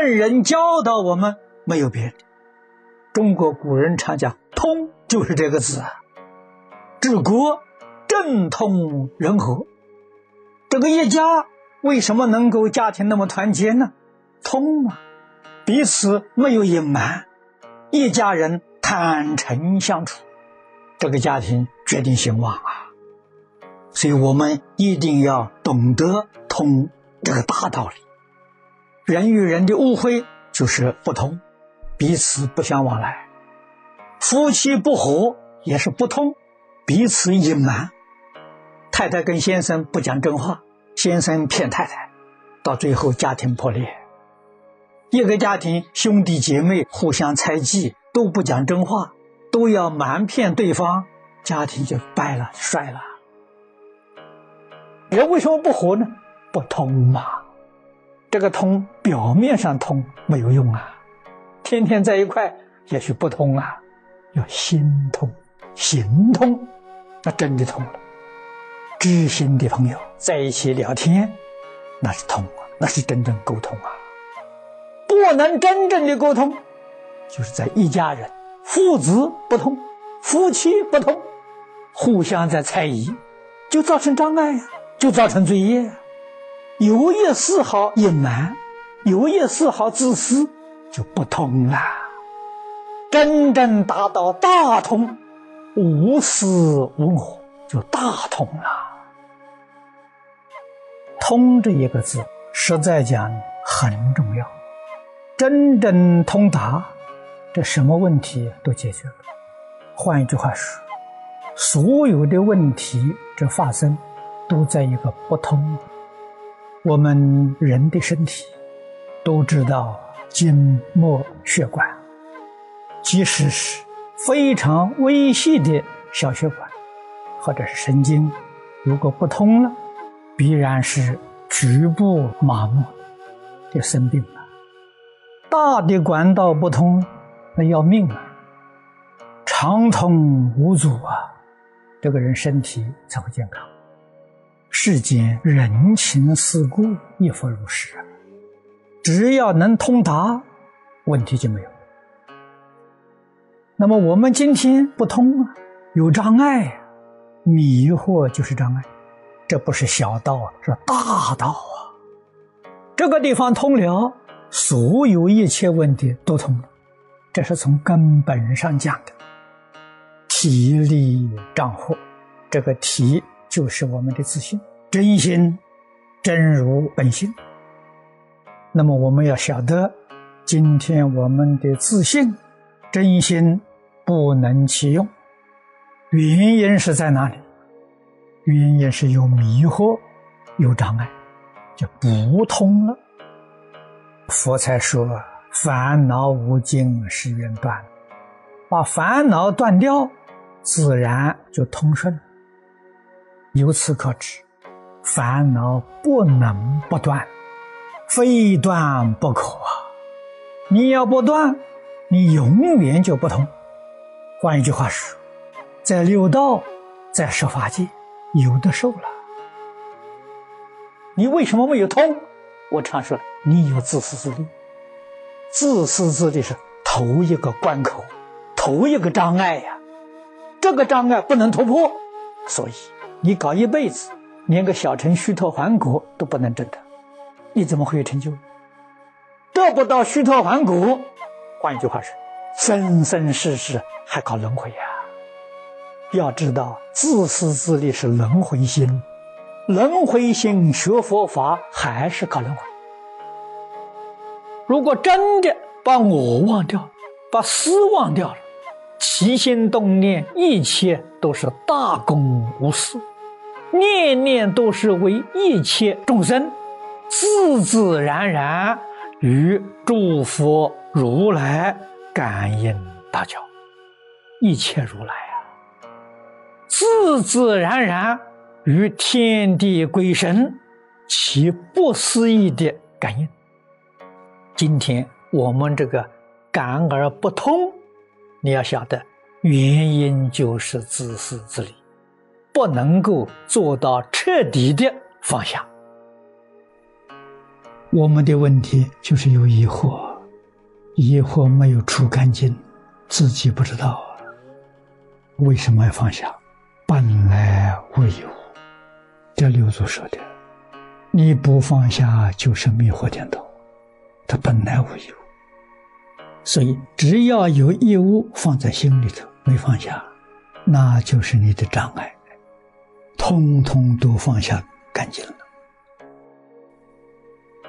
圣人教导我们，没有别的。中国古人常讲“通”，就是这个字。治国政通人和，这个一家为什么能够家庭那么团结呢？通嘛，彼此没有隐瞒，一家人坦诚相处，这个家庭决定兴旺啊。所以我们一定要懂得通这个大道理。人与人的误会就是不通，彼此不相往来；夫妻不和也是不通，彼此隐瞒。太太跟先生不讲真话，先生骗太太，到最后家庭破裂。一个家庭兄弟姐妹互相猜忌，都不讲真话，都要瞒骗对方，家庭就败了，衰了。人为什么不和呢？不通嘛。这个通表面上通没有用啊，天天在一块也许不通啊，要心通、行通，那真的通了。知心的朋友在一起聊天，那是通啊，那是真正沟通啊。不能真正的沟通，就是在一家人，父子不通，夫妻不通，互相在猜疑，就造成障碍呀，就造成罪业。有一丝毫隐瞒，有一丝毫自私，就不通了。真正达到大通，无私无我，就大通了。通这一个字，实在讲很重要。真正通达，这什么问题都解决了。换一句话说，所有的问题这发生，都在一个不通的。我们人的身体都知道，筋膜血管，即使是非常微细的小血管或者是神经，如果不通了，必然是局部麻木，就生病了。大的管道不通，那要命啊！畅通无阻啊，这个人身体才会健康。世间人情世故亦复如是，只要能通达，问题就没有。那么我们今天不通啊，有障碍，迷惑就是障碍，这不是小道啊，是大道啊。这个地方通了，所有一切问题都通了，这是从根本上讲的。体力障惑，这个体。就是我们的自信，真心真如本性。那么我们要晓得，今天我们的自信、真心不能启用，原因是在哪里？原因是有迷惑、有障碍，就不通了。佛才说：“烦恼无尽，是缘断。”把烦恼断掉，自然就通顺了。由此可知，烦恼不能不断，非断不可啊！你要不断，你永远就不通。换一句话说，在六道，在十法界，有的受了。你为什么没有通？我常说，你有自私自利。自私自利是头一个关口，头一个障碍呀。这个障碍不能突破，所以。你搞一辈子，连个小乘虚脱还果都不能证得，你怎么会有成就？得不到虚脱还果，换一句话说，生生世世还搞轮回呀！要知道，自私自利是轮回心，轮回心学佛法还是搞轮回。如果真的把我忘掉，把私忘掉了。起心动念，一切都是大公无私，念念都是为一切众生，自自然然与诸佛如来感应道交，一切如来啊，自自然然与天地鬼神其不思议的感应。今天我们这个感而不通。你要晓得，原因就是自私自利，不能够做到彻底的放下。我们的问题就是有疑惑，疑惑没有除干净，自己不知道为什么要放下？本来无一物，这六祖说的，你不放下就是迷惑颠倒，它本来无一物。所以只要有义物放在心里头没放下，那就是你的障碍，通通都放下干净了。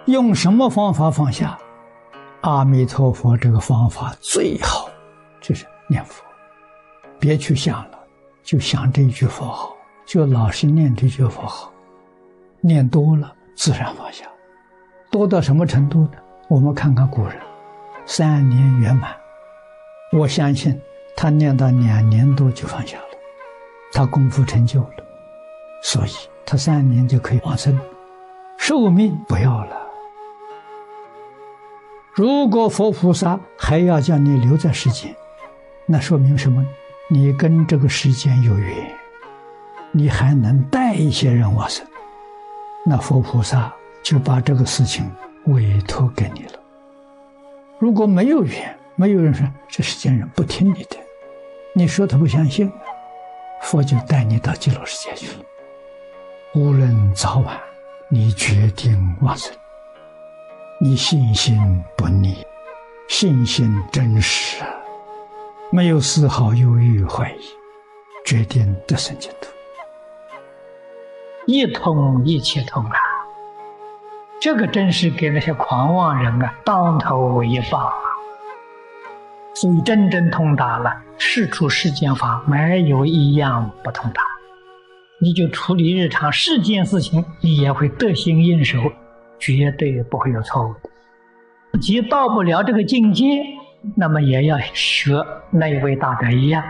用什么方法放下？阿弥陀佛这个方法最好，就是念佛，别去想了，就想这一句佛号，就老实念这句佛号，念多了自然放下。多到什么程度呢？我们看看古人，三年圆满，我相信他念到两年多就放下了，他功夫成就了，所以他三年就可以往生，寿命不要了。如果佛菩萨还要叫你留在世间，那说明什么？你跟这个世间有缘，你还能带一些人往生，那佛菩萨就把这个事情委托给你了。如果没有缘，没有人说这世间人不听你的，你说他不相信，佛就带你到极乐世界去。无论早晚，你决定往生。你信心不逆，信心真实，没有丝毫犹豫怀疑，决定得生净土，一通一切通啊！这个真是给那些狂妄人啊当头一棒啊！所以真正通达了，事出世间法没有一样不通达，你就处理日常世间事情，你也会得心应手。绝对不会有错误的。即到不了这个境界，那么也要学那位大德一样，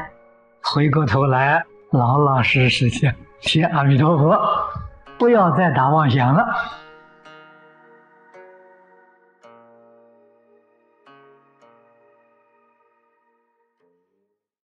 回过头来老老实实的学阿弥陀佛，不要再打妄想了。